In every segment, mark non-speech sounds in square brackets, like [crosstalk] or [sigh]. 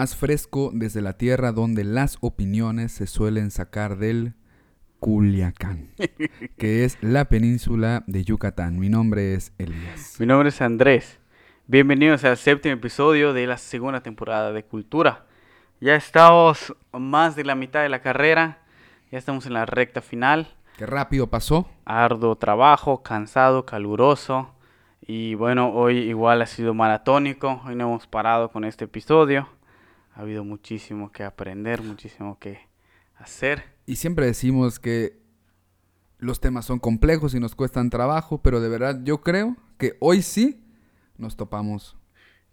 más fresco desde la tierra donde las opiniones se suelen sacar del Culiacán, que es la península de Yucatán. Mi nombre es Elías. Mi nombre es Andrés. Bienvenidos al séptimo episodio de la segunda temporada de Cultura. Ya estamos más de la mitad de la carrera, ya estamos en la recta final. Qué rápido pasó. Arduo trabajo, cansado, caluroso. Y bueno, hoy igual ha sido maratónico, hoy no hemos parado con este episodio. Ha habido muchísimo que aprender, muchísimo que hacer. Y siempre decimos que los temas son complejos y nos cuestan trabajo, pero de verdad yo creo que hoy sí nos topamos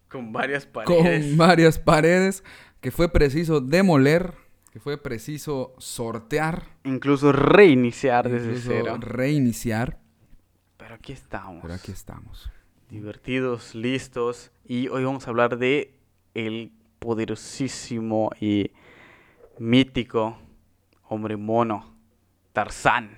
Con varias paredes. con [laughs] varias paredes que fue preciso demoler, que fue preciso sortear, Incluso reiniciar desde incluso cero. reiniciar, Pero aquí estamos. pero aquí estamos. divertidos, listos y hoy vamos a hablar de el poderosísimo y mítico hombre mono, Tarzán.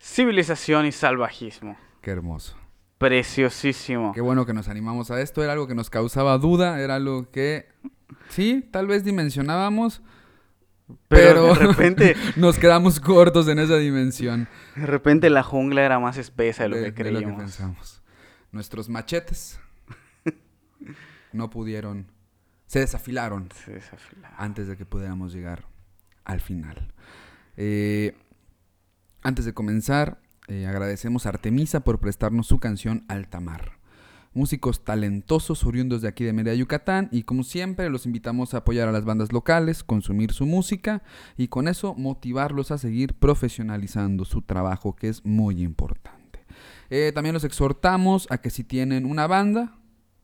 Civilización y salvajismo. Qué hermoso. Preciosísimo. Qué bueno que nos animamos a esto, era algo que nos causaba duda, era algo que sí, tal vez dimensionábamos, Pero, pero, de repente, [laughs] nos quedamos cortos en esa dimensión. de repente la jungla era más espesa de lo de- que de lo creíamos. pensamos. Nuestros machetes [laughs] no pudieron, se desafilaron Se antes de que pudiéramos llegar al final. Eh, antes de comenzar, eh, agradecemos a Artemisa por prestarnos su canción Altamar. Músicos talentosos oriundos de aquí de Mérida, Yucatán, y como siempre los invitamos a apoyar a las bandas locales, consumir su música y con eso motivarlos a seguir profesionalizando su trabajo, que es muy importante. Eh, también los exhortamos a que si tienen una banda,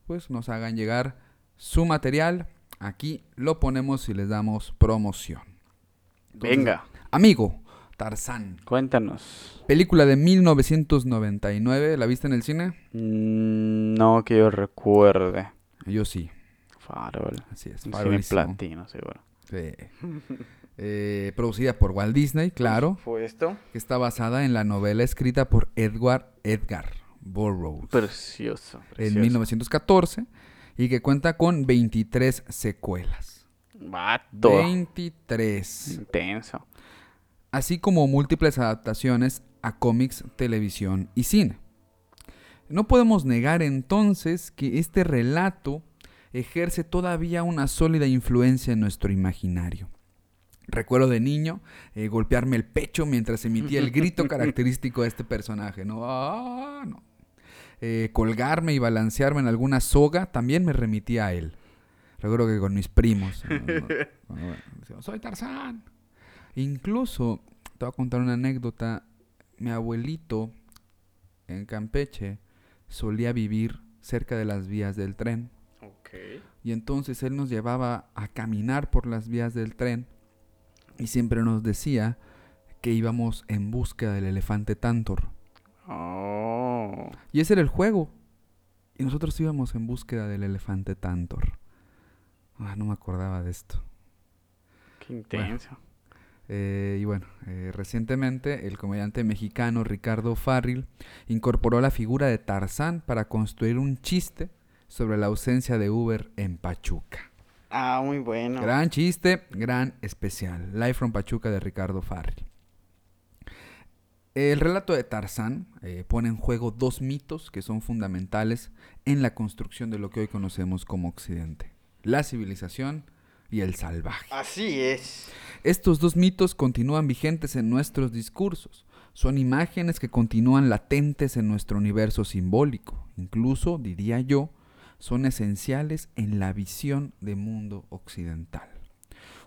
pues nos hagan llegar su material. Aquí lo ponemos y les damos promoción. Entonces, Venga, Amigo, Tarzán. cuéntanos. Película de 1999. ¿La viste en el cine? Mm, No que yo recuerde. Yo sí. Farol. Así es. Farolísimo. platino, seguro. Sí. Eh, producida por Walt Disney, claro. ¿Fue esto? Que está basada en la novela escrita por Edward Edgar Burroughs. Precioso. en precioso. 1914. Y que cuenta con 23 secuelas. Vato. 23. Intenso. así como múltiples adaptaciones a cómics, televisión y cine. No podemos negar entonces que este relato ejerce todavía una sólida influencia en nuestro imaginario. Recuerdo de niño eh, golpearme el pecho mientras emitía el grito [laughs] característico de este personaje. ¿no? ¡Ah! no. Eh, colgarme y balancearme en alguna soga también me remitía a él. Recuerdo que con mis primos. [laughs] Soy Tarzán. Incluso, te voy a contar una anécdota. Mi abuelito en Campeche solía vivir cerca de las vías del tren. Y entonces él nos llevaba a caminar por las vías del tren y siempre nos decía que íbamos en busca del elefante Tantor. Oh. Y ese era el juego. Y nosotros íbamos en búsqueda del elefante Tantor. Ah, no me acordaba de esto. Qué intenso. Eh, y bueno, eh, recientemente el comediante mexicano Ricardo Farril incorporó la figura de Tarzán para construir un chiste sobre la ausencia de Uber en Pachuca. Ah, muy bueno. Gran chiste, gran especial. Live from Pachuca de Ricardo Farril. El relato de Tarzán eh, pone en juego dos mitos que son fundamentales en la construcción de lo que hoy conocemos como Occidente. La civilización y el salvaje. Así es. Estos dos mitos continúan vigentes en nuestros discursos. Son imágenes que continúan latentes en nuestro universo simbólico. Incluso, diría yo, son esenciales en la visión de mundo occidental.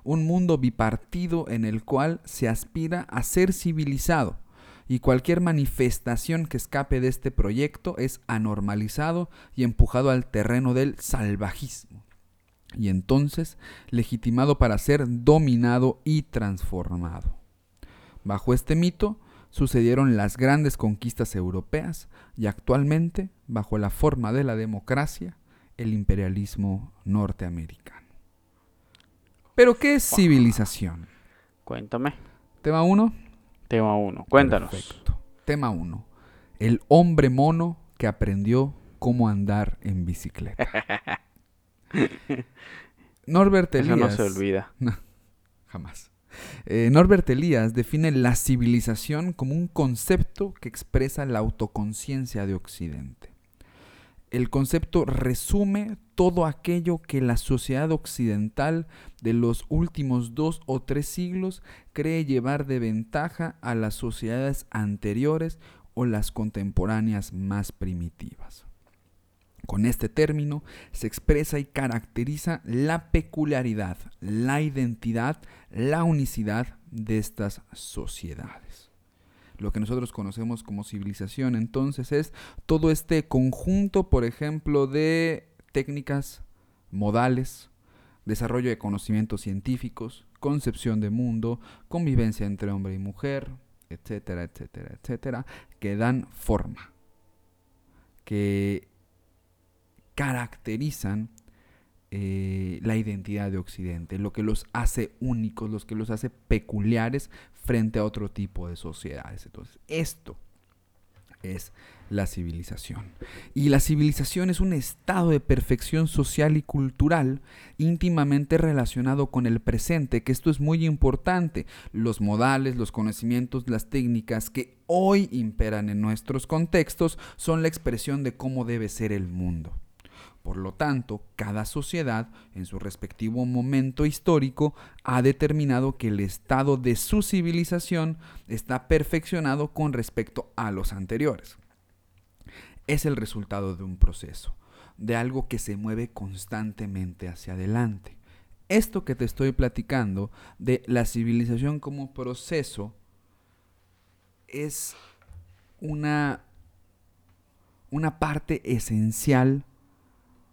Un mundo bipartido en el cual se aspira a ser civilizado y cualquier manifestación que escape de este proyecto es anormalizado y empujado al terreno del salvajismo y entonces legitimado para ser dominado y transformado. Bajo este mito, sucedieron las grandes conquistas europeas y actualmente, bajo la forma de la democracia, el imperialismo norteamericano. Pero, ¿qué es civilización? Cuéntame. Tema 1. Tema 1. Cuéntanos. Perfecto. Tema 1. El hombre mono que aprendió cómo andar en bicicleta. [laughs] Norbert Eso Elias. no se olvida. [laughs] Jamás. Eh, Norbert Elias define la civilización como un concepto que expresa la autoconciencia de Occidente. El concepto resume todo aquello que la sociedad occidental de los últimos dos o tres siglos cree llevar de ventaja a las sociedades anteriores o las contemporáneas más primitivas. Con este término se expresa y caracteriza la peculiaridad, la identidad, la unicidad de estas sociedades. Lo que nosotros conocemos como civilización. Entonces es todo este conjunto, por ejemplo, de técnicas, modales, desarrollo de conocimientos científicos, concepción de mundo, convivencia entre hombre y mujer, etcétera, etcétera, etcétera, que dan forma, que caracterizan eh, la identidad de Occidente, lo que los hace únicos, los que los hace peculiares frente a otro tipo de sociedades. Entonces, esto es la civilización. Y la civilización es un estado de perfección social y cultural íntimamente relacionado con el presente, que esto es muy importante. Los modales, los conocimientos, las técnicas que hoy imperan en nuestros contextos son la expresión de cómo debe ser el mundo. Por lo tanto, cada sociedad, en su respectivo momento histórico, ha determinado que el estado de su civilización está perfeccionado con respecto a los anteriores. Es el resultado de un proceso, de algo que se mueve constantemente hacia adelante. Esto que te estoy platicando de la civilización como proceso es una, una parte esencial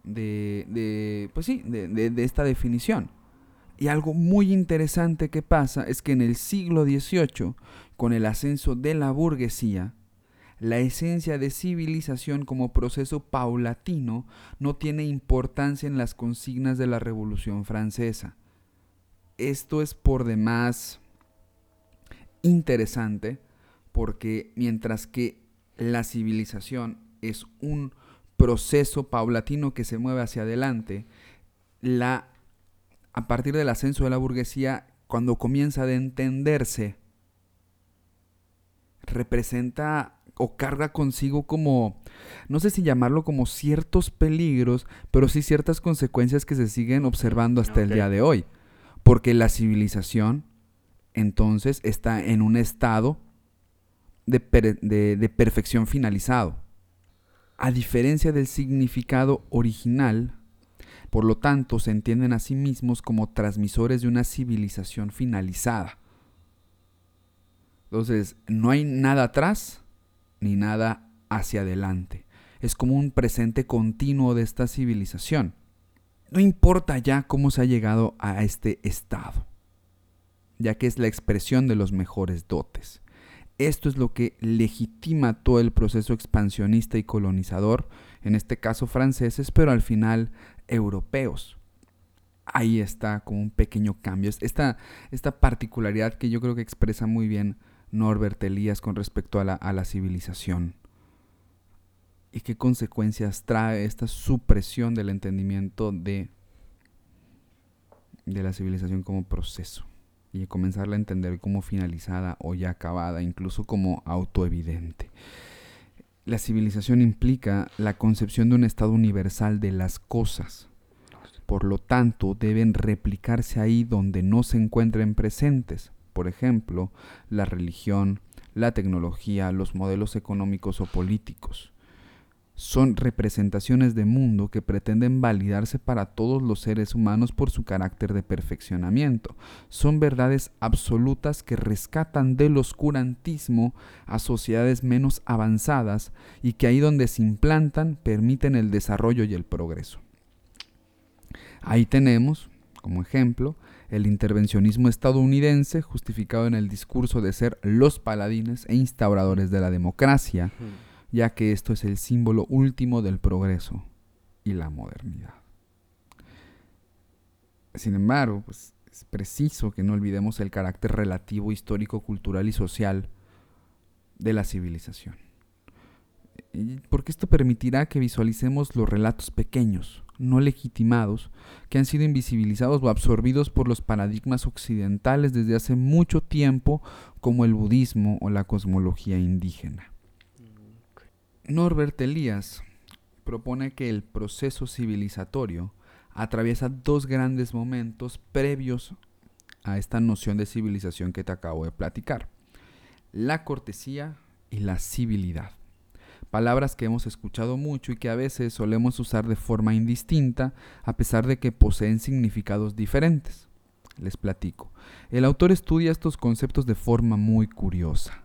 de, de pues sí, de, de, esta definición. Y algo muy interesante que pasa es que en el siglo XVIII, con el ascenso de la burguesía, la esencia de civilización como proceso paulatino no tiene importancia en las consignas de la Revolución Francesa. Esto es por demás interesante porque mientras que la civilización es un proceso paulatino que se mueve hacia adelante, la, a partir del ascenso de la burguesía, cuando comienza de entenderse, representa o carga consigo como, no sé si llamarlo como ciertos peligros, pero sí ciertas consecuencias que se siguen observando hasta okay. el día de hoy. Porque la civilización entonces está en un estado de, per, de, de perfección finalizado a diferencia del significado original, por lo tanto se entienden a sí mismos como transmisores de una civilización finalizada. Entonces, no hay nada atrás ni nada hacia adelante. Es como un presente continuo de esta civilización. No importa ya cómo se ha llegado a este estado, ya que es la expresión de los mejores dotes. Esto es lo que legitima todo el proceso expansionista y colonizador, en este caso franceses, pero al final europeos. Ahí está como un pequeño cambio. Esta, esta particularidad que yo creo que expresa muy bien Norbert Elias con respecto a la, a la civilización. ¿Y qué consecuencias trae esta supresión del entendimiento de, de la civilización como proceso? Y comenzarla a entender como finalizada o ya acabada, incluso como autoevidente. La civilización implica la concepción de un estado universal de las cosas. Por lo tanto, deben replicarse ahí donde no se encuentren presentes. Por ejemplo, la religión, la tecnología, los modelos económicos o políticos son representaciones de mundo que pretenden validarse para todos los seres humanos por su carácter de perfeccionamiento. Son verdades absolutas que rescatan del oscurantismo a sociedades menos avanzadas y que ahí donde se implantan permiten el desarrollo y el progreso. Ahí tenemos, como ejemplo, el intervencionismo estadounidense, justificado en el discurso de ser los paladines e instauradores de la democracia, ya que esto es el símbolo último del progreso y la modernidad. Sin embargo, pues, es preciso que no olvidemos el carácter relativo, histórico, cultural y social de la civilización. Porque esto permitirá que visualicemos los relatos pequeños, no legitimados, que han sido invisibilizados o absorbidos por los paradigmas occidentales desde hace mucho tiempo, como el budismo o la cosmología indígena. Norbert Elias propone que el proceso civilizatorio atraviesa dos grandes momentos previos a esta noción de civilización que te acabo de platicar. La cortesía y la civilidad. Palabras que hemos escuchado mucho y que a veces solemos usar de forma indistinta a pesar de que poseen significados diferentes. Les platico. El autor estudia estos conceptos de forma muy curiosa,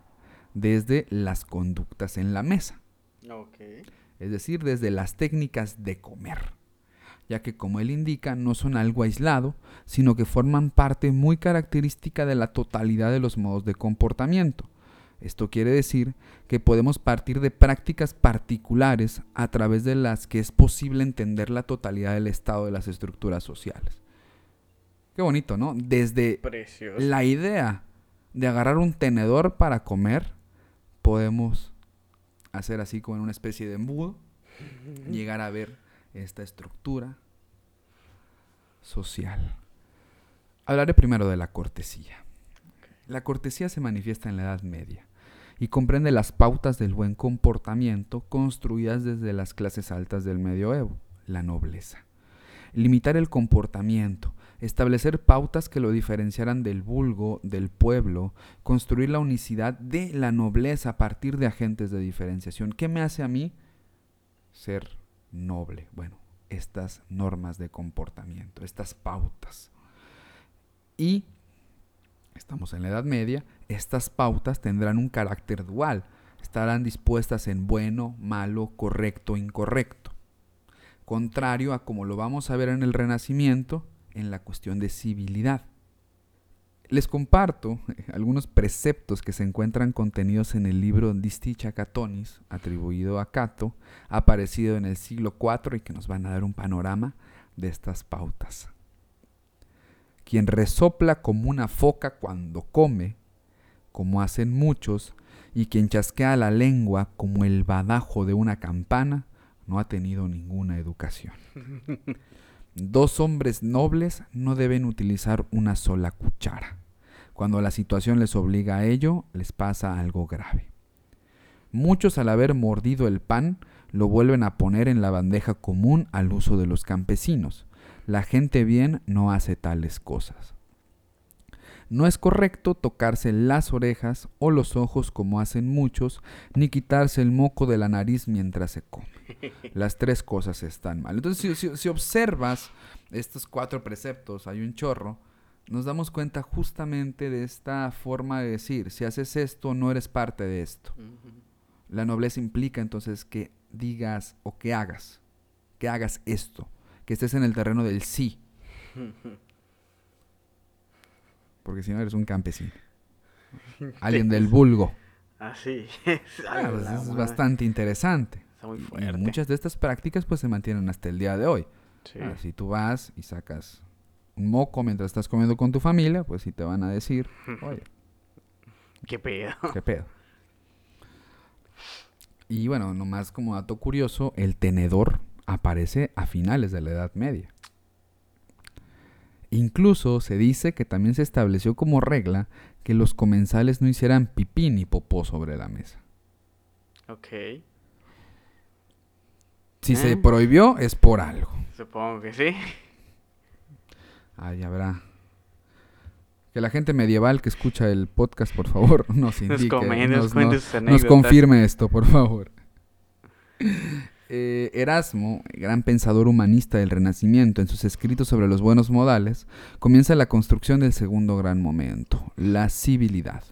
desde las conductas en la mesa. Es decir, desde las técnicas de comer ya que como él indica no son algo aislado, sino que forman parte muy característica de la totalidad de los modos de comportamiento. Esto quiere decir que podemos partir de prácticas particulares a través de las que es posible entender la totalidad del estado de las estructuras sociales. Qué bonito, ¿no? Desde la idea de agarrar un tenedor para comer, podemos hacer así como en una especie de embudo, llegar a ver esta estructura social. Hablaré primero de la cortesía. La cortesía se manifiesta en la Edad Media y comprende las pautas del buen comportamiento construidas desde las clases altas del medioevo, la nobleza. Limitar el comportamiento, establecer pautas que lo diferenciaran del vulgo, del pueblo, construir la unicidad de la nobleza a partir de agentes de diferenciación. ¿Qué me hace a mí ser noble. Bueno, estas normas de comportamiento, estas pautas. Y, estamos en la Edad Media, estas pautas tendrán un carácter dual. Estarán dispuestas en bueno, malo, correcto, incorrecto. Contrario a como lo vamos a ver en el Renacimiento, en la cuestión de civilidad. Les comparto algunos preceptos que se encuentran contenidos en el libro Disticha Catonis, atribuido a Cato, aparecido en el siglo IV y que nos van a dar un panorama de estas pautas. Quien resopla como una foca cuando come, como hacen muchos, y quien chasquea la lengua como el badajo de una campana, no ha tenido ninguna educación. [laughs] Dos hombres nobles no deben utilizar una sola cuchara. Cuando la situación les obliga a ello, les pasa algo grave. Muchos al haber mordido el pan lo vuelven a poner en la bandeja común al uso de los campesinos. La gente bien no hace tales cosas. No es correcto tocarse las orejas o los ojos como hacen muchos, ni quitarse el moco de la nariz mientras se come. Las tres cosas están mal. Entonces, si, si observas estos cuatro preceptos, hay un chorro, nos damos cuenta justamente de esta forma de decir, si haces esto, no eres parte de esto. La nobleza implica entonces que digas o que hagas, que hagas esto, que estés en el terreno del sí. [laughs] Porque si no eres un campesino. [laughs] Alguien del vulgo. Así ah, [laughs] pues es. bastante interesante. Y muchas de estas prácticas pues se mantienen hasta el día de hoy. Ah, si tú vas y sacas un moco mientras estás comiendo con tu familia, pues sí te van a decir, [laughs] oye. ¿Qué pedo? ¿Qué pedo? Y bueno, nomás como dato curioso, el tenedor aparece a finales de la Edad Media. Incluso se dice que también se estableció como regla que los comensales no hicieran pipí ni popó sobre la mesa. Ok. Si se prohibió es por algo. Supongo que sí. Ahí habrá. Que la gente medieval que escucha el podcast, por favor, [laughs] nos indique. Nos, confirme esto, por favor. Eh, Erasmo, gran pensador humanista del Renacimiento, en sus escritos sobre los buenos modales, comienza la construcción del segundo gran momento, la civilidad.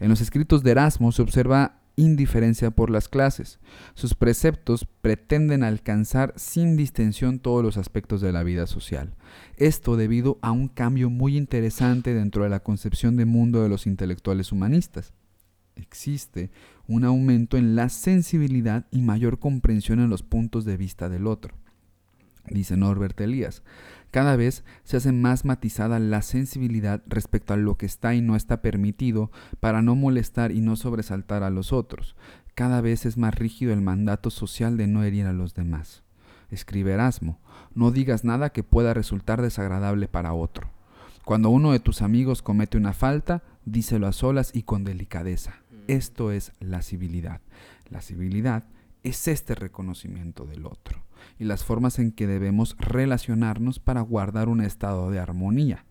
En los escritos de Erasmo se observa indiferencia por las clases. Sus preceptos pretenden alcanzar sin distensión todos los aspectos de la vida social. Esto debido a un cambio muy interesante dentro de la concepción de mundo de los intelectuales humanistas. Existe un aumento en la sensibilidad y mayor comprensión en los puntos de vista del otro. Dice Norbert Elías, cada vez se hace más matizada la sensibilidad respecto a lo que está y no está permitido para no molestar y no sobresaltar a los otros. Cada vez es más rígido el mandato social de no herir a los demás. Escribe Erasmo, no digas nada que pueda resultar desagradable para otro. Cuando uno de tus amigos comete una falta, díselo a solas y con delicadeza. Esto es la civilidad. La civilidad es este reconocimiento del otro y las formas en que debemos relacionarnos para guardar un estado de armonía.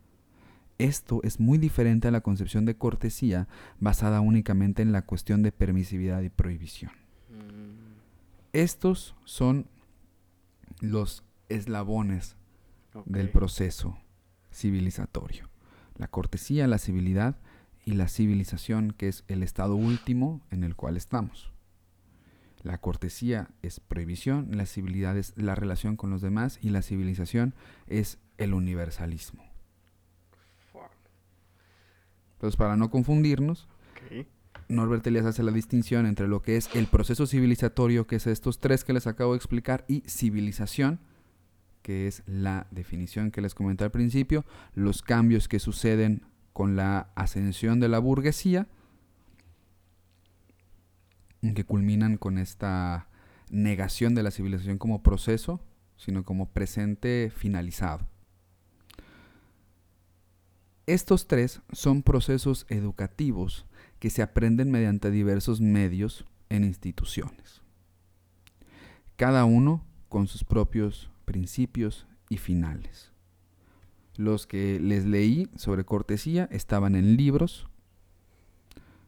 Esto es muy diferente a la concepción de cortesía basada únicamente en la cuestión de permisividad y prohibición. Mm. Estos son los eslabones del proceso civilizatorio. La cortesía, la civilidad y la civilización, que es el estado último en el cual estamos. La cortesía es prohibición, la civilidad es la relación con los demás y la civilización es el universalismo. Entonces, para no confundirnos, Norbert Elias hace la distinción entre lo que es el proceso civilizatorio, que es estos tres que les acabo de explicar, y civilización, que es la definición que les comenté al principio, los cambios que suceden con la ascensión de la burguesía, que culminan con esta negación de la civilización como proceso, sino como presente finalizado. Estos tres son procesos educativos que se aprenden mediante diversos medios en instituciones, cada uno con sus propios principios y finales. Los que les leí sobre cortesía estaban en libros,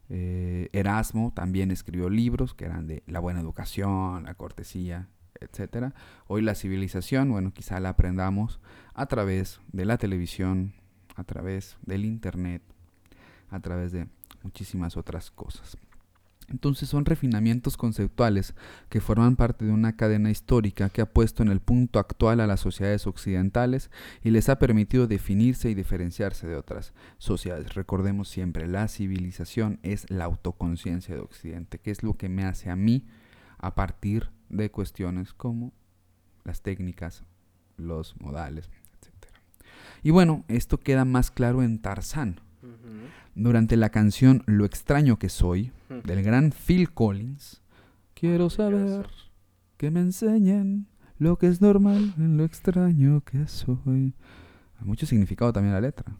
eh, Erasmo también escribió libros que eran de la buena educación, la cortesía, etc. Hoy la civilización, bueno, quizá la aprendamos a través de la televisión, a través del Internet, a través de muchísimas otras cosas. Entonces son refinamientos conceptuales que forman parte de una cadena histórica que ha puesto en el punto actual a las sociedades occidentales y les ha permitido definirse y diferenciarse de otras sociedades. Recordemos siempre, la civilización es la autoconciencia de Occidente, que es lo que me hace a mí a partir de cuestiones como las técnicas, los modales, etc. Y bueno, esto queda más claro en Tarzán durante la canción Lo extraño que soy, del gran Phil Collins, quiero saber que me enseñen lo que es normal en lo extraño que soy. Hay mucho significado también la letra,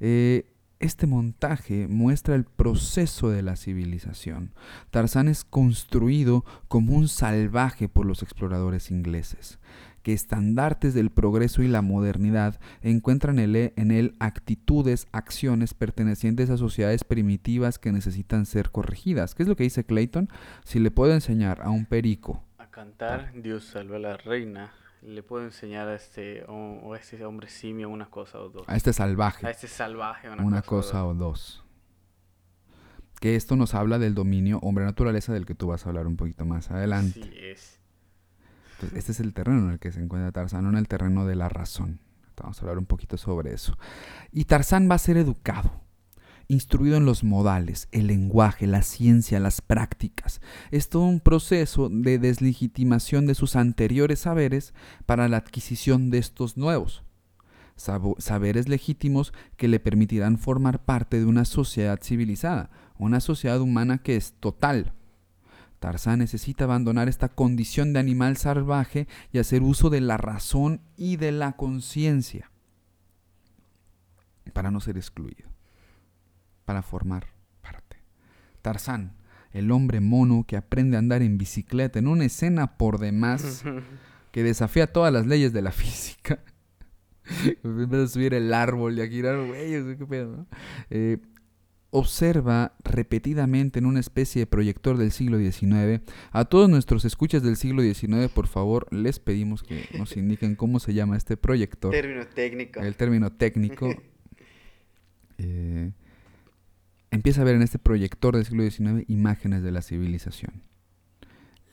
eh, este montaje muestra el proceso de la civilización. Tarzán es construido como un salvaje por los exploradores ingleses que estandartes del progreso y la modernidad encuentran en él actitudes, acciones pertenecientes a sociedades primitivas que necesitan ser corregidas. ¿Qué es lo que dice Clayton? Si le puedo enseñar a un perico a cantar Dios salve a la reina, le puedo enseñar a este, o, a este hombre simio una cosa o dos. A este salvaje. A este salvaje una, cosa, o dos. Que esto nos habla del dominio hombre-naturaleza del que tú vas a hablar un poquito más adelante. Sí, es este es el terreno en el que se encuentra Tarzán, en el terreno de la razón. Vamos a hablar un poquito sobre eso. Y Tarzán va a ser educado, instruido en los modales, el lenguaje, la ciencia, las prácticas. Es todo un proceso de deslegitimación de sus anteriores saberes para la adquisición de estos nuevos. Saberes legítimos que le permitirán formar parte de una sociedad civilizada, una sociedad humana que es total, Tarzán necesita abandonar esta condición de animal salvaje y hacer uso de la razón y de la conciencia para no ser excluido, para formar parte. Tarzán, el hombre mono que aprende a andar en bicicleta en una escena por demás [laughs] que desafía todas las leyes de la física. [laughs] vez de subir el árbol y a girar, güey, qué pedo, ¿no? Eh, observa repetidamente en una especie de proyector del siglo XIX. A todos nuestros escuchas del siglo XIX, por favor, les pedimos que nos [laughs] indiquen cómo se llama este proyector. Término técnico. El término técnico. [laughs] Eh, empieza a ver en este proyector del siglo XIX imágenes de la civilización.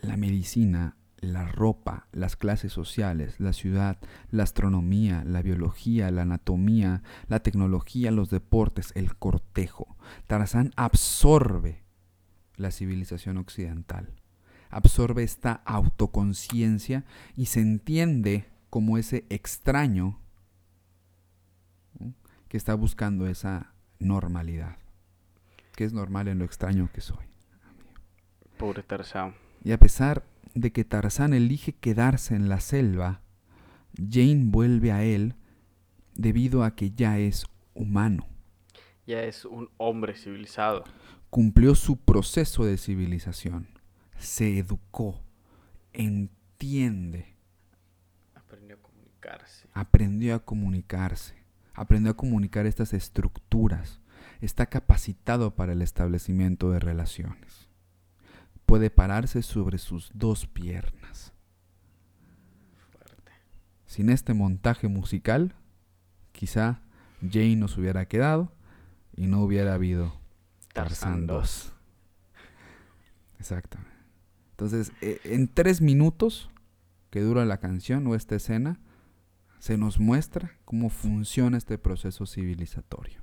La medicina, la ropa, las clases sociales, la ciudad, la astronomía, la biología, la anatomía, la tecnología, los deportes, el cortejo. Tarzán absorbe la civilización occidental, absorbe esta autoconciencia y se entiende como ese extraño que está buscando esa normalidad, que es normal en lo extraño que soy. Pobre Tarzán. Y a pesar de que Tarzán elige quedarse en la selva, Jane vuelve a él debido a que ya es humano. Ya es un hombre civilizado. Cumplió su proceso de civilización. Se educó. Entiende. Aprendió a comunicarse. Aprendió a comunicarse. Aprendió a comunicar estas estructuras. Está capacitado para el establecimiento de relaciones puede pararse sobre sus dos piernas. Sin este montaje musical, quizá Jane nos hubiera quedado y no hubiera habido Tarzan 2. Exactamente. Entonces, e, en tres minutos que dura la canción o esta escena, se nos muestra cómo funciona este proceso civilizatorio.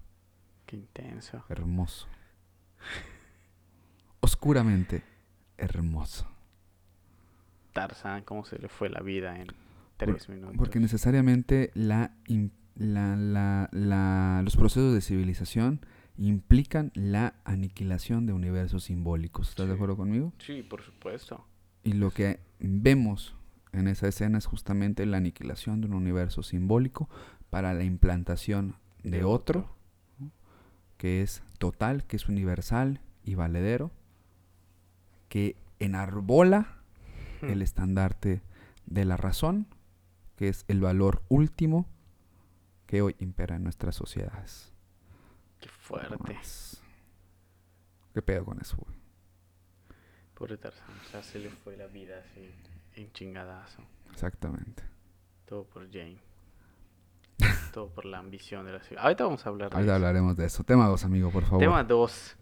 Qué intenso. Hermoso. Oscuramente hermoso. Tarzán, cómo se le fue la vida en tres minutos. Porque necesariamente la, la, la, los procesos de civilización implican la aniquilación de universos simbólicos. ¿Estás de acuerdo conmigo? Sí, por supuesto. Y lo que vemos en esa escena es justamente la aniquilación de un universo simbólico para la implantación de, otro, que es total, que es universal y valedero, que enarbola hmm. el estandarte de la razón, que es el valor último que hoy impera en nuestras sociedades. Qué fuerte. ¿Qué pedo con eso, güey? Pobre Tarzán, o sea, se le fue la vida así, en chingadazo. Exactamente. Todo por Jane. [laughs] Todo por la ambición de la ciudad. Ahorita vamos a hablar de Ahorita hablaremos de eso. Tema 2, amigo, por favor. Tema 2.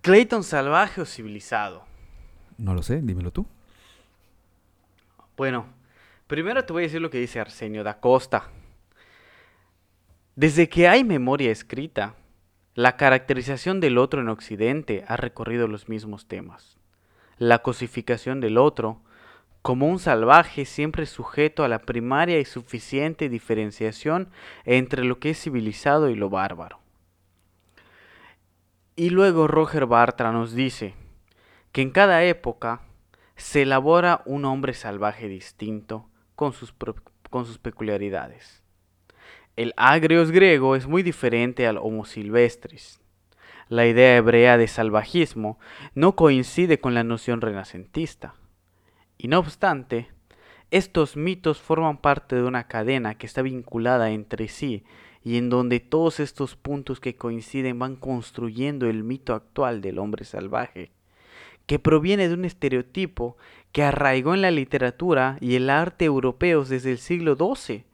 ¿Clayton salvaje o civilizado? No lo sé, dímelo tú. Bueno, primero te voy a decir lo que dice Arsenio da Costa. Desde que hay memoria escrita, la caracterización del otro en Occidente ha recorrido los mismos temas. La cosificación del otro como un salvaje siempre sujeto a la primaria y suficiente diferenciación entre lo que es civilizado y lo bárbaro. Y luego Roger Bartra nos dice que en cada época se elabora un hombre salvaje distinto con sus, con sus peculiaridades. El agrios griego es muy diferente al homo silvestris. La idea hebrea de salvajismo no coincide con la noción renacentista. Y no obstante, estos mitos forman parte de una cadena que está vinculada entre sí y en donde todos estos puntos que coinciden van construyendo el mito actual del hombre salvaje, que proviene de un estereotipo que arraigó en la literatura y el arte europeos desde el siglo XII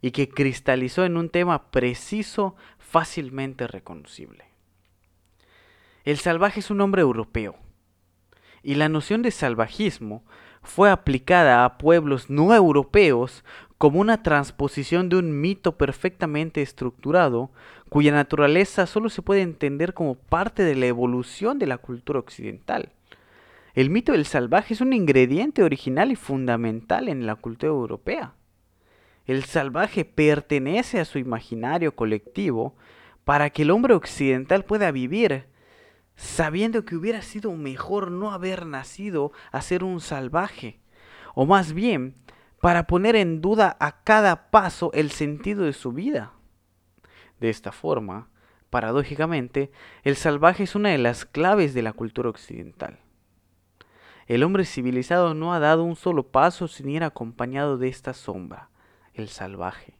y que cristalizó en un tema preciso, fácilmente reconocible. El salvaje es un hombre europeo, y la noción de salvajismo fue aplicada a pueblos no europeos como una transposición de un mito perfectamente estructurado, cuya naturaleza solo se puede entender como parte de la evolución de la cultura occidental. El mito del salvaje es un ingrediente original y fundamental en la cultura europea. El salvaje pertenece a su imaginario colectivo para que el hombre occidental pueda vivir sabiendo que hubiera sido mejor no haber nacido a ser un salvaje, o más bien para poner en duda a cada paso el sentido de su vida. De esta forma, paradójicamente, el salvaje es una de las claves de la cultura occidental. El hombre civilizado no ha dado un solo paso sin ir acompañado de esta sombra, el salvaje.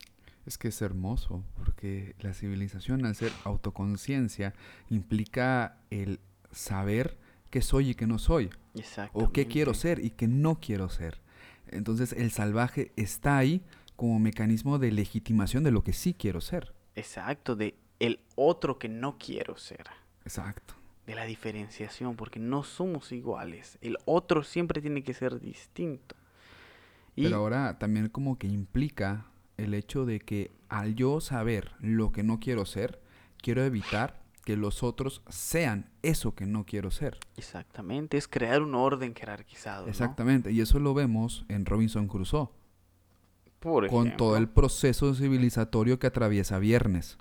Es que es hermoso, porque la civilización al ser autoconciencia implica el saber qué soy y qué no soy. O qué quiero ser y qué no quiero ser. Entonces el salvaje está ahí como mecanismo de legitimación de lo que sí quiero ser. Exacto, de el otro que no quiero ser. Exacto. De la diferenciación, porque no somos iguales. El otro siempre tiene que ser distinto. Y Pero ahora también como que implica el hecho de que al yo saber lo que no quiero ser, quiero evitar que los otros sean eso que no quiero ser. exactamente, es crear un orden jerarquizado. ¿no? Exactamente, y eso lo vemos en Robinson Crusoe, Por con todo el proceso civilizatorio que atraviesa Viernes.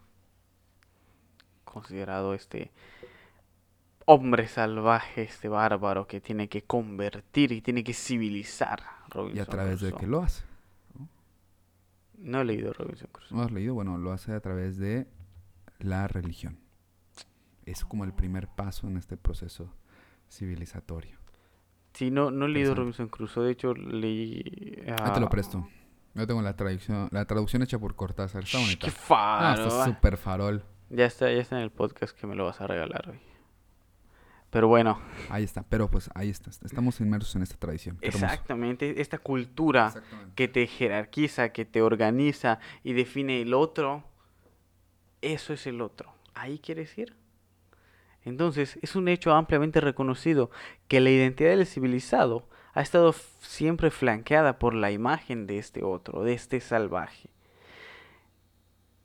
considerado este hombre salvaje, este bárbaro que tiene que convertir y tiene que civilizar a ¿Y Robinson a través de qué lo hace? No he leído Robinson Crusoe. ¿No has leído? Bueno, lo hace a través de la religión. Es como el primer paso en este proceso civilizatorio. Sí, no, no he leído. Robinson Crusoe, de hecho leí... Ah, te lo ah, presto. Yo tengo la traducción, la traducción hecha por Cortázar. Está bonita. ¡Qué Ah, faro! está ah. súper farol. Ya está, ya está en el podcast que me lo vas a regalar hoy. Pero bueno, Ahí está, pero pues ahí está. Estamos inmersos en esta tradición. Qué hermoso. exactamente, esta cultura que te jerarquiza, que te organiza y define el otro, eso es el otro. ¿Ahí quieres ir? Entonces, es un hecho ampliamente reconocido que la identidad del civilizado ha estado siempre flanqueada por la imagen de este otro, de este salvaje.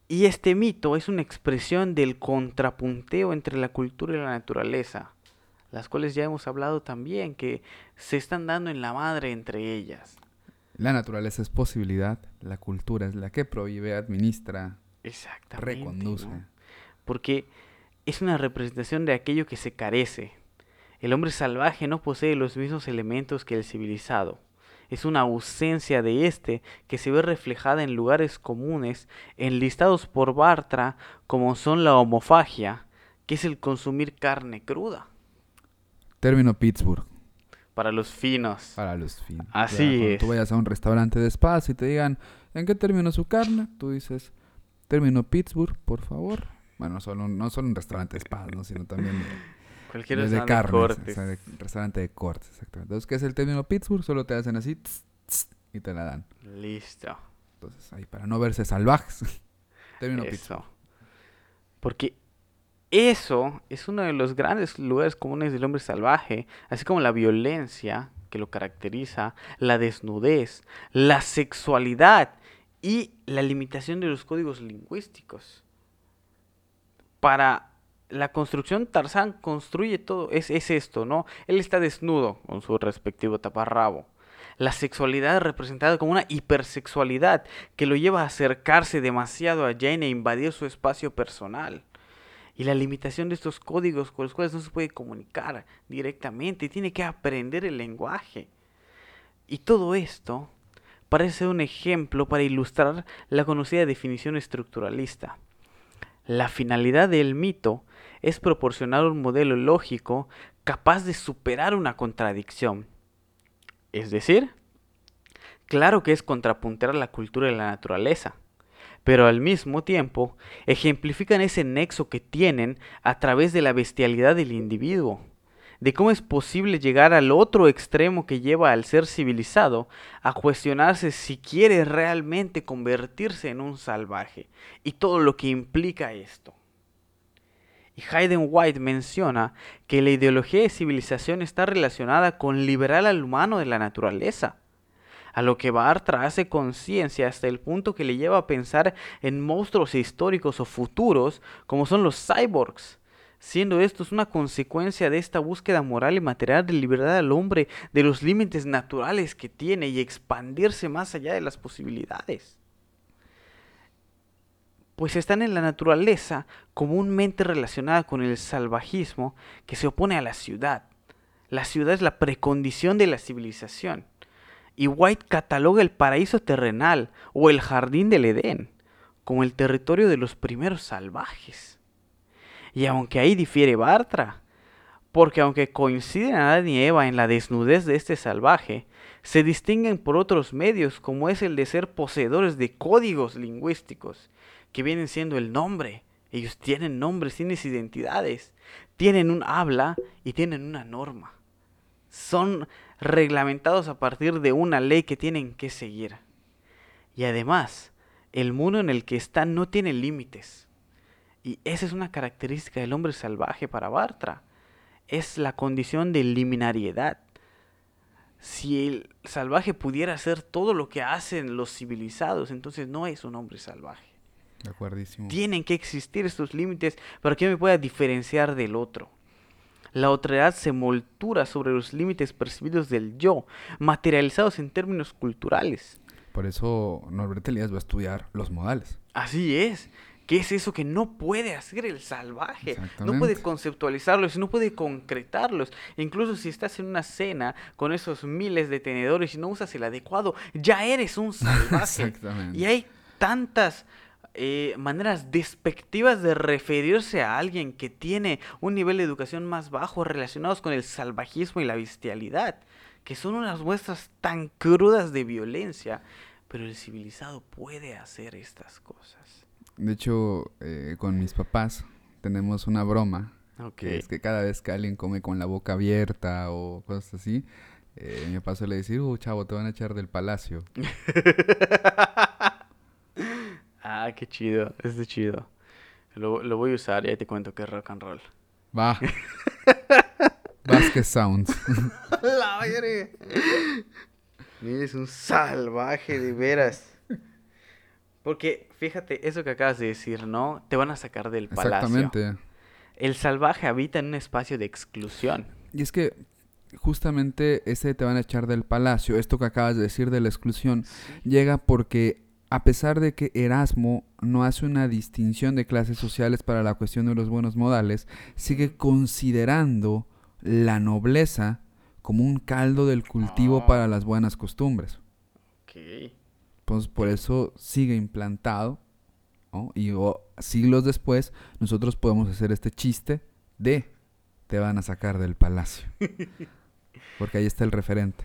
Y este mito es una expresión del contrapunteo entre la cultura y la naturaleza, las cuales ya hemos hablado también, que se están dando en la madre entre ellas. La naturaleza es posibilidad, la cultura es la que prohíbe, administra, Exactamente. reconduce. ¿no? Porque es una representación de aquello que se carece. El hombre salvaje no posee los mismos elementos que el civilizado. Es una ausencia de este que se ve reflejada en lugares comunes enlistados por Bartra como son la homofagia, que es el consumir carne cruda Término Pittsburgh para los finos. para los finos. Así Cuando es. tú vayas a un restaurante de espacio y te digan, ¿en qué término su carne? Tú dices, término Pittsburgh, por favor. Bueno, no solo, no solo un restaurante de spa, ¿no? sino también de, [laughs] Cualquier de, restaurante de carnes, cortes. o sea, de restaurante de cortes, exactamente. Entonces, ¿qué es el término Pittsburgh? Solo te hacen así tss, tss, y te la dan. Listo. Entonces, ahí para no verse salvajes. [laughs] término Pittsburgh. Eso. Porque eso es uno de los grandes lugares comunes del hombre salvaje, así como la violencia que lo caracteriza, la desnudez, la sexualidad y la limitación de los códigos lingüísticos. Para la construcción, Tarzán construye todo, es, es esto, ¿no? Él está desnudo con su respectivo taparrabo. La sexualidad es representada como una hipersexualidad que lo lleva a acercarse demasiado a Jane e invadir su espacio personal. Y la limitación de estos códigos con los cuales no se puede comunicar directamente, tiene que aprender el lenguaje. Y todo esto parece ser un ejemplo para ilustrar la conocida definición estructuralista. La finalidad del mito es proporcionar un modelo lógico capaz de superar una contradicción. Es decir, claro que es contrapuntear la cultura y la naturaleza, pero al mismo tiempo ejemplifican ese nexo que tienen a través de la bestialidad del individuo, de cómo es posible llegar al otro extremo que lleva al ser civilizado a cuestionarse si quiere realmente convertirse en un salvaje y todo lo que implica esto. Y Hayden White menciona que la ideología de civilización está relacionada con liberar al humano de la naturaleza, a lo que Bartra hace conciencia hasta el punto que le lleva a pensar en monstruos históricos o futuros como son los cyborgs, siendo estos una consecuencia de esta búsqueda moral y material de liberar al hombre de los límites naturales que tiene y expandirse más allá de las posibilidades pues están en la naturaleza comúnmente relacionada con el salvajismo que se opone a la ciudad. La ciudad es la precondición de la civilización. Y White cataloga el paraíso terrenal o el jardín del Edén como el territorio de los primeros salvajes. Y aunque ahí difiere Bartra, porque aunque coinciden Adán y Eva en la desnudez de este salvaje, se distinguen por otros medios como es el de ser poseedores de códigos lingüísticos que vienen siendo el nombre. Ellos tienen nombres, tienen identidades, tienen un habla y tienen una norma. Son reglamentados a partir de una ley que tienen que seguir. Y además, el mundo en el que están no tiene límites. Y esa es una característica del hombre salvaje para Bartra. Es la condición de liminariedad. Si el salvaje pudiera hacer todo lo que hacen los civilizados, entonces no es un hombre salvaje. De. Tienen que existir estos límites para que yo me pueda diferenciar del otro. La otredad se moltura sobre los límites percibidos del yo, materializados en términos culturales. Por eso Norbert Elias va a estudiar los modales. Así es. ¿Qué es eso que no puede hacer el salvaje? No puede conceptualizarlos, no puede concretarlos. Incluso si estás en una cena con esos miles de tenedores y no usas el adecuado, ya eres un [laughs] salvaje. Exactamente. Y hay tantas eh, maneras despectivas de referirse a alguien que tiene un nivel de educación más bajo relacionados con el salvajismo y la bestialidad, que son unas muestras tan crudas de violencia. Pero el civilizado puede hacer estas cosas. De hecho, eh, con mis papás tenemos una broma. Que es que cada vez que alguien come con la boca abierta o cosas así, eh, mi papá suele decir, uh, chavo, te van a echar del palacio. [laughs] Ah, qué chido, es de chido. Lo, lo voy a usar y ahí te cuento que es rock and roll. Va. [laughs] Vasquez Sounds. [laughs] La verga. Eres un salvaje de veras. Porque, fíjate, eso que acabas de decir, ¿no? Te van a sacar del palacio. Exactamente. El salvaje habita en un espacio de exclusión. Y es que justamente ese te van a echar del palacio, esto que acabas de decir de la exclusión, llega porque a pesar de que Erasmo no hace una distinción de clases sociales para la cuestión de los buenos modales, sigue considerando la nobleza como un caldo del cultivo Ah. para las buenas costumbres. Ok. Pues por eso sigue implantado, ¿no? Y o- siglos después nosotros podemos hacer este chiste de te van a sacar del palacio. [laughs] Porque ahí está el referente.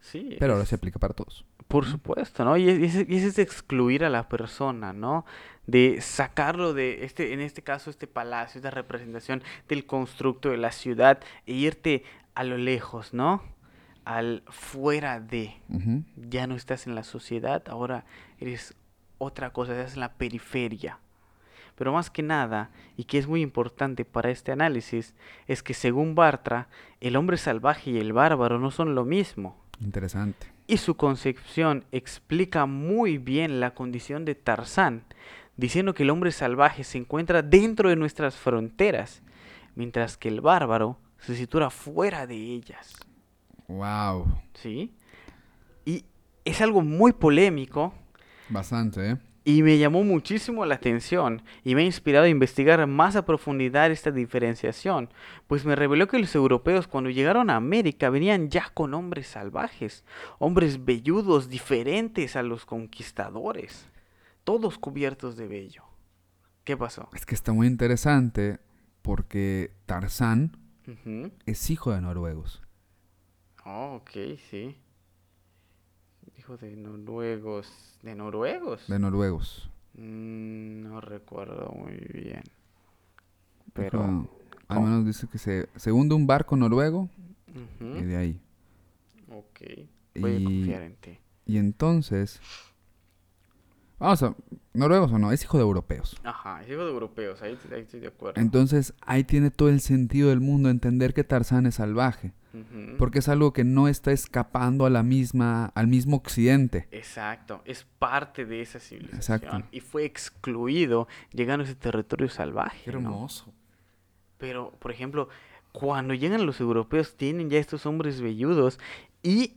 Sí. Pero ahora es- se aplica para todos. Por supuesto, ¿no? Y es, y es- excluir a la persona, ¿no? De sacarlo de, este, en este caso, este palacio, esta representación del constructo de la ciudad e irte a lo lejos, ¿no? Al fuera de. Ya no estás en la sociedad, ahora eres otra cosa, estás en la periferia. Pero más que nada, y que es muy importante para este análisis, es que según Bartra, el hombre salvaje y el bárbaro no son lo mismo. Interesante. Y su concepción explica muy bien la condición de Tarzán, diciendo que el hombre salvaje se encuentra dentro de nuestras fronteras, mientras que el bárbaro se sitúa fuera de ellas. Wow. ¿Sí? Y es algo muy polémico Bastante, ¿eh? Y me llamó muchísimo la atención y me ha inspirado a investigar más a profundidad esta diferenciación, pues me reveló que los europeos cuando llegaron a América venían ya con hombres salvajes, hombres velludos diferentes a los conquistadores, todos cubiertos de vello. ¿Qué pasó? Es que está muy interesante porque Tarzán es hijo de noruegos. Oh, ok, sí. Hijo de noruegos. ¿De noruegos? De noruegos. Mm, no recuerdo muy bien. Pero... Al menos dice que se, se hunde un barco noruego y de ahí. Ok. Voy a Y- confiar en ti. Y entonces... Vamos a... ¿Noruegos o no? Es hijo de europeos. Ajá, es hijo de europeos, ahí, ahí estoy de acuerdo. Entonces ahí tiene todo el sentido del mundo entender que Tarzán es salvaje. Porque es algo que no está escapando a la misma, al mismo occidente. Exacto, es parte de esa civilización. Exacto. Y fue excluido llegando a ese territorio salvaje. ¿no? Pero, por ejemplo, cuando llegan los europeos, tienen ya estos hombres velludos y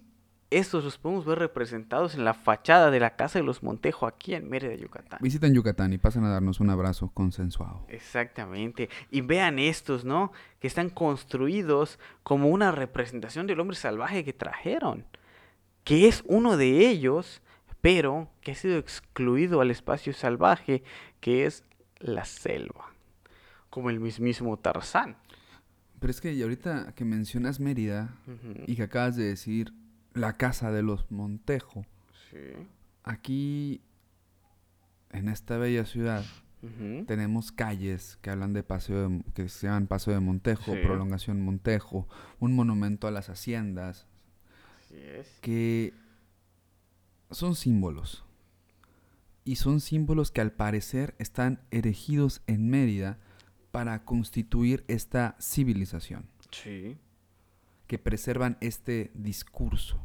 estos los podemos ver representados en la fachada de la casa de los Montejo aquí en Mérida, Yucatán. Visiten Yucatán y pasen a darnos un abrazo consensuado. Exactamente. Y vean estos, ¿no? Que están construidos como una representación del hombre salvaje que trajeron. Que es uno de ellos, pero que ha sido excluido al espacio salvaje, que es la selva. Como el mismísimo Tarzán. Pero es que ahorita que mencionas Mérida y que acabas de decir la casa de los Montejo, Sí. aquí en esta bella ciudad tenemos calles que hablan de paseo de- que se llaman Paseo de Montejo, Sí. Prolongación Montejo, un monumento a las haciendas, Así es. que son símbolos. y son símbolos que al parecer están erigidos en Mérida para constituir esta civilización, Sí. Que preservan este discurso.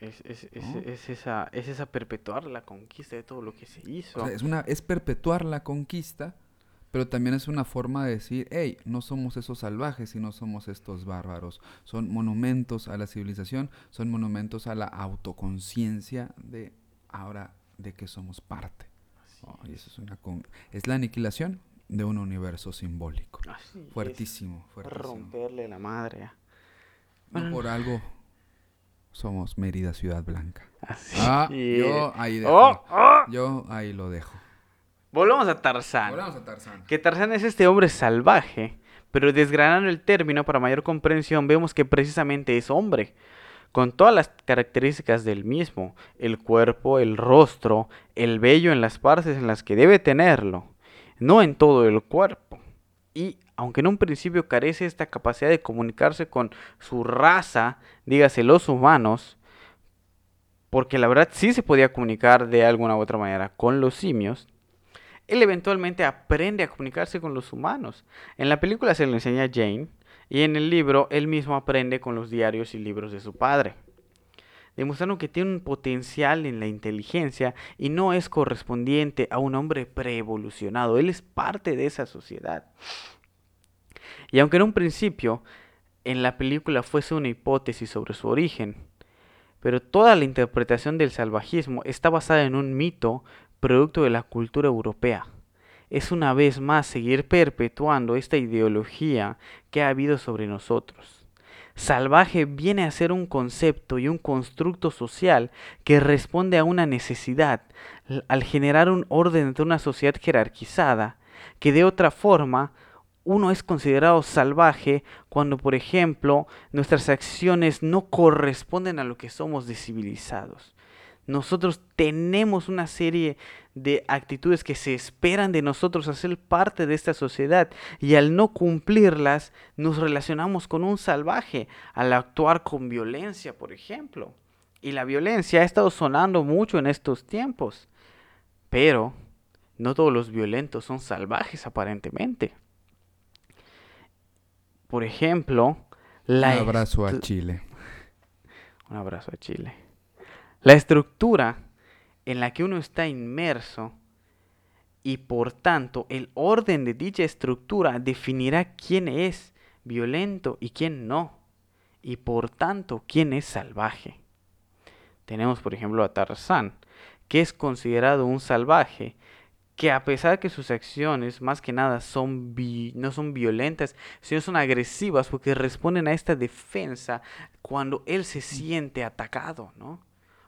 Es, es, es, ¿No? es esa, es esa perpetuar la conquista de todo lo que se hizo. O sea, es, una, es perpetuar la conquista, pero también es una forma de decir, hey, no somos esos salvajes y no somos estos bárbaros. Son monumentos a la civilización, son monumentos a la autoconciencia de ahora de que somos parte. Oh, y eso es, una con- es la aniquilación de un universo simbólico. Así es. Fuertísimo, fuertísimo. Romperle la madre. No Bueno, por algo somos Mérida Ciudad Blanca. Así Ah, es. yo ahí dejo. Oh, oh. Yo ahí lo dejo. Volvamos a Tarzán. Volvamos a Tarzán. Que Tarzán es este hombre salvaje, pero desgranando el término para mayor comprensión vemos que precisamente es hombre, con todas las características del mismo, el cuerpo, el rostro, el vello en las partes en las que debe tenerlo, no en todo el cuerpo. Y aunque en un principio carece esta capacidad de comunicarse con su raza, dígase los humanos, porque la verdad sí se podía comunicar de alguna u otra manera con los simios, él eventualmente aprende a comunicarse con los humanos. En la película se lo enseña Jane y en el libro él mismo aprende con los diarios y libros de su padre. Demostrando que tiene un potencial en la inteligencia y no es correspondiente a un hombre preevolucionado. Él es parte de esa sociedad. Y aunque en un principio en la película fuese una hipótesis sobre su origen, pero toda la interpretación del salvajismo está basada en un mito producto de la cultura europea. Es una vez más seguir perpetuando esta ideología que ha habido sobre nosotros. Salvaje viene a ser un concepto y un constructo social que responde a una necesidad al generar un orden de una sociedad jerarquizada, que de otra forma uno es considerado salvaje cuando, por ejemplo, nuestras acciones no corresponden a lo que somos de civilizados. Nosotros tenemos una serie de actitudes que se esperan de nosotros a ser parte de esta sociedad y al no cumplirlas nos relacionamos con un salvaje al actuar con violencia, por ejemplo. Y la violencia ha estado sonando mucho en estos tiempos. Pero no todos los violentos son salvajes aparentemente. Por ejemplo, la Un abrazo a Chile. un abrazo a Chile. La estructura en la que uno está inmerso y por tanto el orden de dicha estructura definirá quién es violento y quién no. Y por tanto quién es salvaje. Tenemos por ejemplo a Tarzán, que es considerado un salvaje, que a pesar que sus acciones más que nada son vi- no son violentas, sino son agresivas porque responden a esta defensa cuando él se siente atacado, ¿no?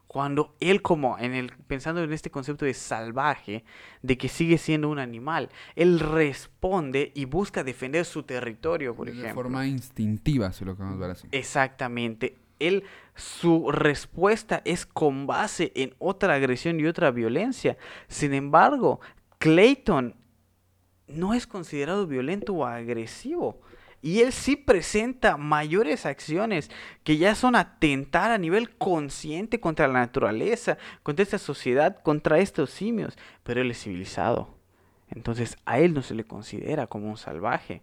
Cuando él como en el pensando en este concepto de salvaje, de que sigue siendo un animal, él responde y busca defender su territorio, por de ejemplo. forma instintiva, si lo queremos ver así. Exactamente. Él, su respuesta es con base en otra agresión y otra violencia. Sin embargo, Clayton no es considerado violento o agresivo. Y él sí presenta mayores acciones que ya son atentar a nivel consciente contra la naturaleza, contra esta sociedad, contra estos simios. Pero él es civilizado. Entonces a él no se le considera como un salvaje.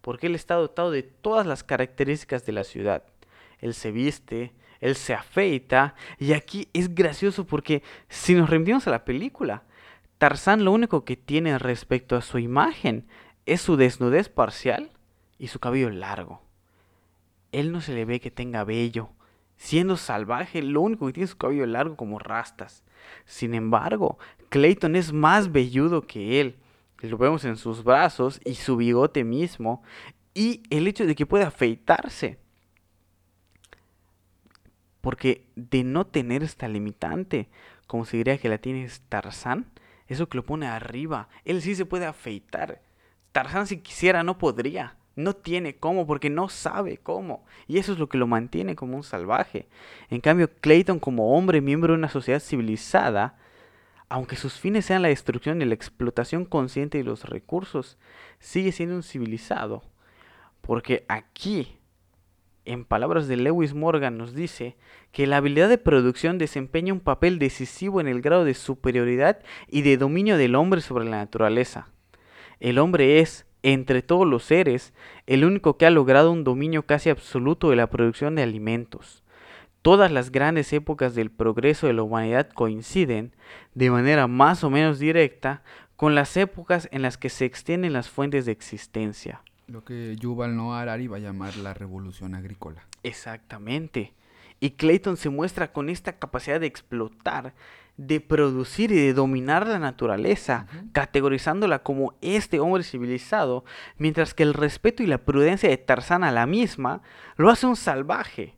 Porque él está dotado de todas las características de la ciudad. Él se viste, él se afeita. Y aquí es gracioso porque si nos remitimos a la película, Tarzán lo único que tiene respecto a su imagen es su desnudez parcial y su cabello largo. Él no se le ve que tenga vello. Siendo salvaje, lo único que tiene es su cabello largo como rastas. Sin embargo, Clayton es más velludo que él. Lo vemos en sus brazos y su bigote mismo. Y el hecho de que pueda afeitarse. Porque de no tener esta limitante, como se diría que la tiene Tarzán, eso que lo pone arriba. Él sí se puede afeitar. Tarzán si quisiera no podría. No tiene cómo porque no sabe cómo. Y eso es lo que lo mantiene como un salvaje. En cambio, Clayton como hombre, miembro de una sociedad civilizada, aunque sus fines sean la destrucción y la explotación consciente de los recursos, sigue siendo un civilizado. Porque aquí en palabras de Lewis Morgan, nos dice que la habilidad de producción desempeña un papel decisivo en el grado de superioridad y de dominio del hombre sobre la naturaleza. El hombre es, entre todos los seres, el único que ha logrado un dominio casi absoluto de la producción de alimentos. Todas las grandes épocas del progreso de la humanidad coinciden, de manera más o menos directa, con las épocas en las que se extienden las fuentes de existencia. Lo que Yuval Noah Harari va a llamar la revolución agrícola. Exactamente. Y Clayton se muestra con esta capacidad de explotar, de producir y de dominar la naturaleza, categorizándola como este hombre civilizado, mientras que el respeto y la prudencia de Tarzán a la misma lo hace un salvaje,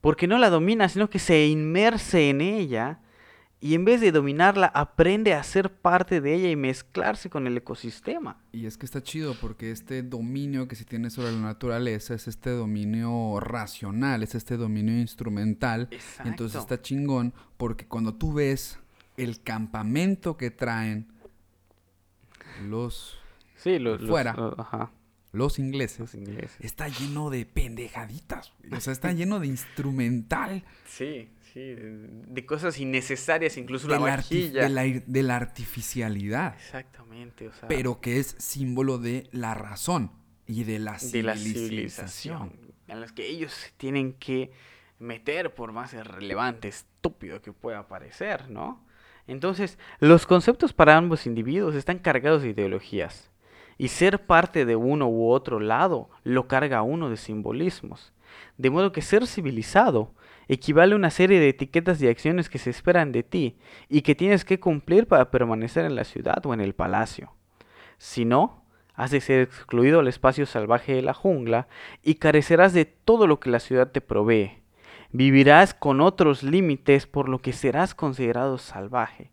porque no la domina, sino que se inmerse en ella y en vez de dominarla, aprende a ser parte de ella y mezclarse con el ecosistema. Y es que está chido porque este dominio que se tiene sobre la naturaleza es este dominio racional, es este dominio instrumental. Exacto. Entonces está chingón porque cuando tú ves el campamento que traen los, Sí, los, Fuera. los- ajá, los ingleses, los ingleses. está lleno de pendejaditas. O sea, está lleno de instrumental. Sí, sí, de, de cosas innecesarias, incluso de la vajilla. de la de la artificialidad. Exactamente, o sea, pero que es símbolo de la razón y de la de civilización. la civilización, en las que ellos se tienen que meter por más irrelevante, estúpido que pueda parecer, ¿no? Entonces, los conceptos para ambos individuos están cargados de ideologías, y ser parte de uno u otro lado lo carga uno de simbolismos, de modo que ser civilizado equivale a una serie de etiquetas y acciones que se esperan de ti y que tienes que cumplir para permanecer en la ciudad o en el palacio. Si no, has de ser excluido al espacio salvaje de la jungla y carecerás de todo lo que la ciudad te provee. Vivirás con otros límites por lo que serás considerado salvaje,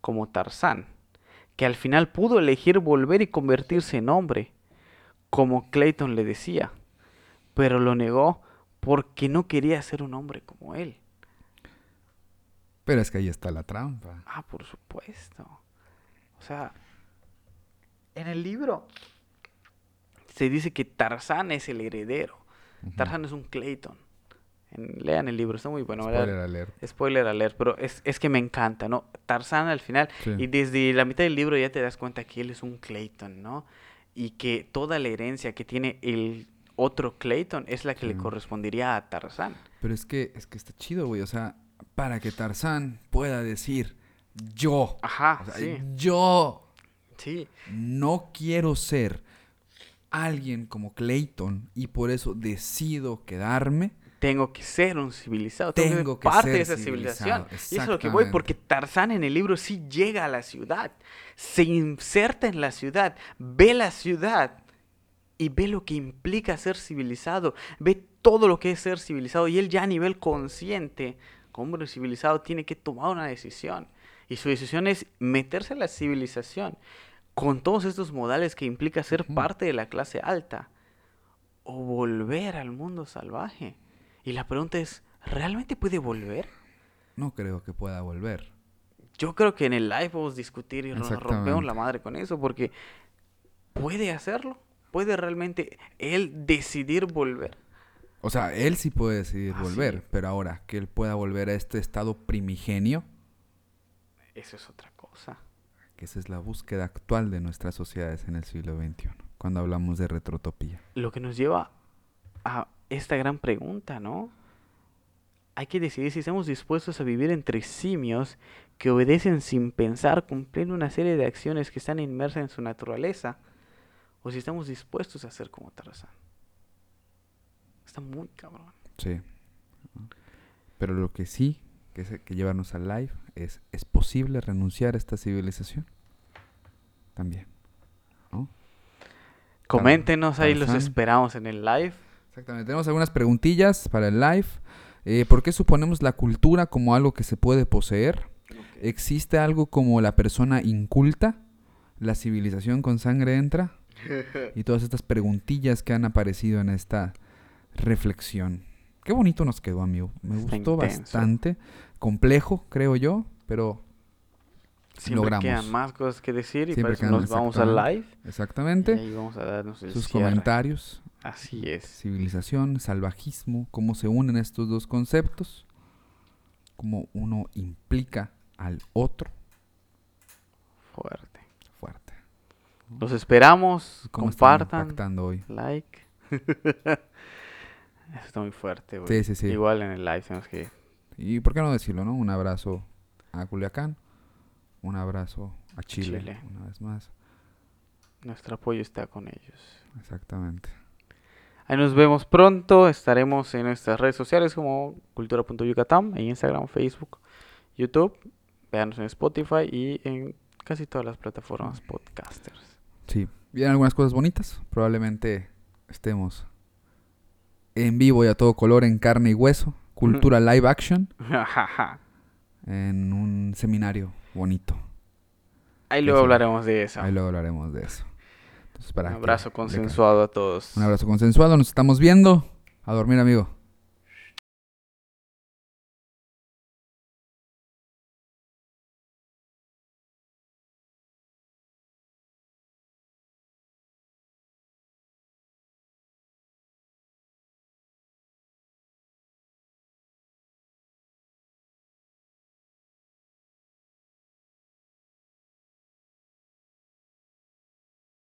como Tarzán, que al final pudo elegir volver y convertirse en hombre, como Clayton le decía, pero lo negó porque no quería ser un hombre como él. Pero es que ahí está la trampa. Ah, por supuesto. O sea, en el libro se dice que Tarzán es el heredero. Tarzán es un Clayton. En- lean el libro, está muy bueno. ¿verdad? Spoiler alert. Spoiler alert, pero es, es que me encanta, ¿no? Tarzán al final, Sí. y desde la mitad del libro ya te das cuenta que él es un Clayton, ¿no? Y que toda la herencia que tiene el otro Clayton es la que le Sí. correspondería a Tarzán. Pero es que, es que está chido, güey. O sea, para que Tarzán pueda decir, yo, Ajá, o sea, sí, yo sí. no quiero ser alguien como Clayton y por eso decido quedarme. tengo que ser un civilizado, tengo, Tengo que parte ser de esa civilización. Y eso es lo que voy, porque Tarzán en el libro sí llega a la ciudad, se inserta en la ciudad, ve la ciudad y ve lo que implica ser civilizado, ve todo lo que es ser civilizado y él ya a nivel consciente, como hombre civilizado, tiene que tomar una decisión. Y su decisión es meterse a la civilización con todos estos modales que implica ser parte de la clase alta o volver al mundo salvaje. Y la pregunta es, ¿realmente puede volver? No creo que pueda volver. Yo creo que en el live vamos a discutir y nos rompemos la madre con eso, porque puede hacerlo, puede realmente él decidir volver. O sea, él sí puede decidir Ah, sí. volver, pero ahora que él pueda volver a este estado primigenio, Eso es otra cosa. que esa es la búsqueda actual de nuestras sociedades en el siglo XXI, cuando hablamos de retrotopía. Lo que nos lleva a esta gran pregunta, ¿no? Hay que decidir si estamos dispuestos a vivir entre simios que obedecen sin pensar, cumpliendo una serie de acciones que están inmersas en su naturaleza, o si estamos dispuestos a ser como Tarzán. Está muy cabrón. Sí. Pero lo que sí, que, es, que llevarnos al live, es, ¿es posible renunciar a esta civilización? También. ¿no? Coméntenos, ahí los esperamos en el live. Exactamente. Tenemos algunas preguntillas para el live. Eh, ¿Por qué suponemos la cultura como algo que se puede poseer? ¿Existe algo como la persona inculta? ¿La civilización con sangre entra? Y todas estas preguntillas que han aparecido en esta reflexión. Qué bonito nos quedó, amigo. Me Está gustó intenso. bastante. Complejo, creo yo, pero Siempre Logramos. quedan más cosas que decir y por eso nos vamos al exactamente. live. Y exactamente ahí vamos a darnos el sus cierre. comentarios. Así es. Civilización, salvajismo, cómo se unen estos dos conceptos, cómo uno implica al otro. Fuerte. Los esperamos. ¿Cómo están compartan. hoy? Like. [laughs] Eso está muy fuerte, güey. Sí, sí, sí. Igual en el live tenemos que... Y por qué no decirlo, ¿no? Un abrazo a Culiacán, un abrazo a Chile, Chile. una vez más. Nuestro apoyo está con ellos. Exactamente. Ahí nos vemos pronto. Estaremos en nuestras redes sociales como cultura.yucatán, en Instagram, Facebook, YouTube. Véanos en Spotify y en casi todas las plataformas podcasters. Sí. Vienen algunas cosas bonitas. Probablemente estemos en vivo y a todo color, en carne y hueso. Cultura [laughs] live action. En un seminario bonito. Ahí luego Eso. hablaremos de eso. Ahí luego hablaremos de eso. Entonces, para Un abrazo consensuado a todos. Un abrazo consensuado. Nos estamos viendo. A dormir, amigo.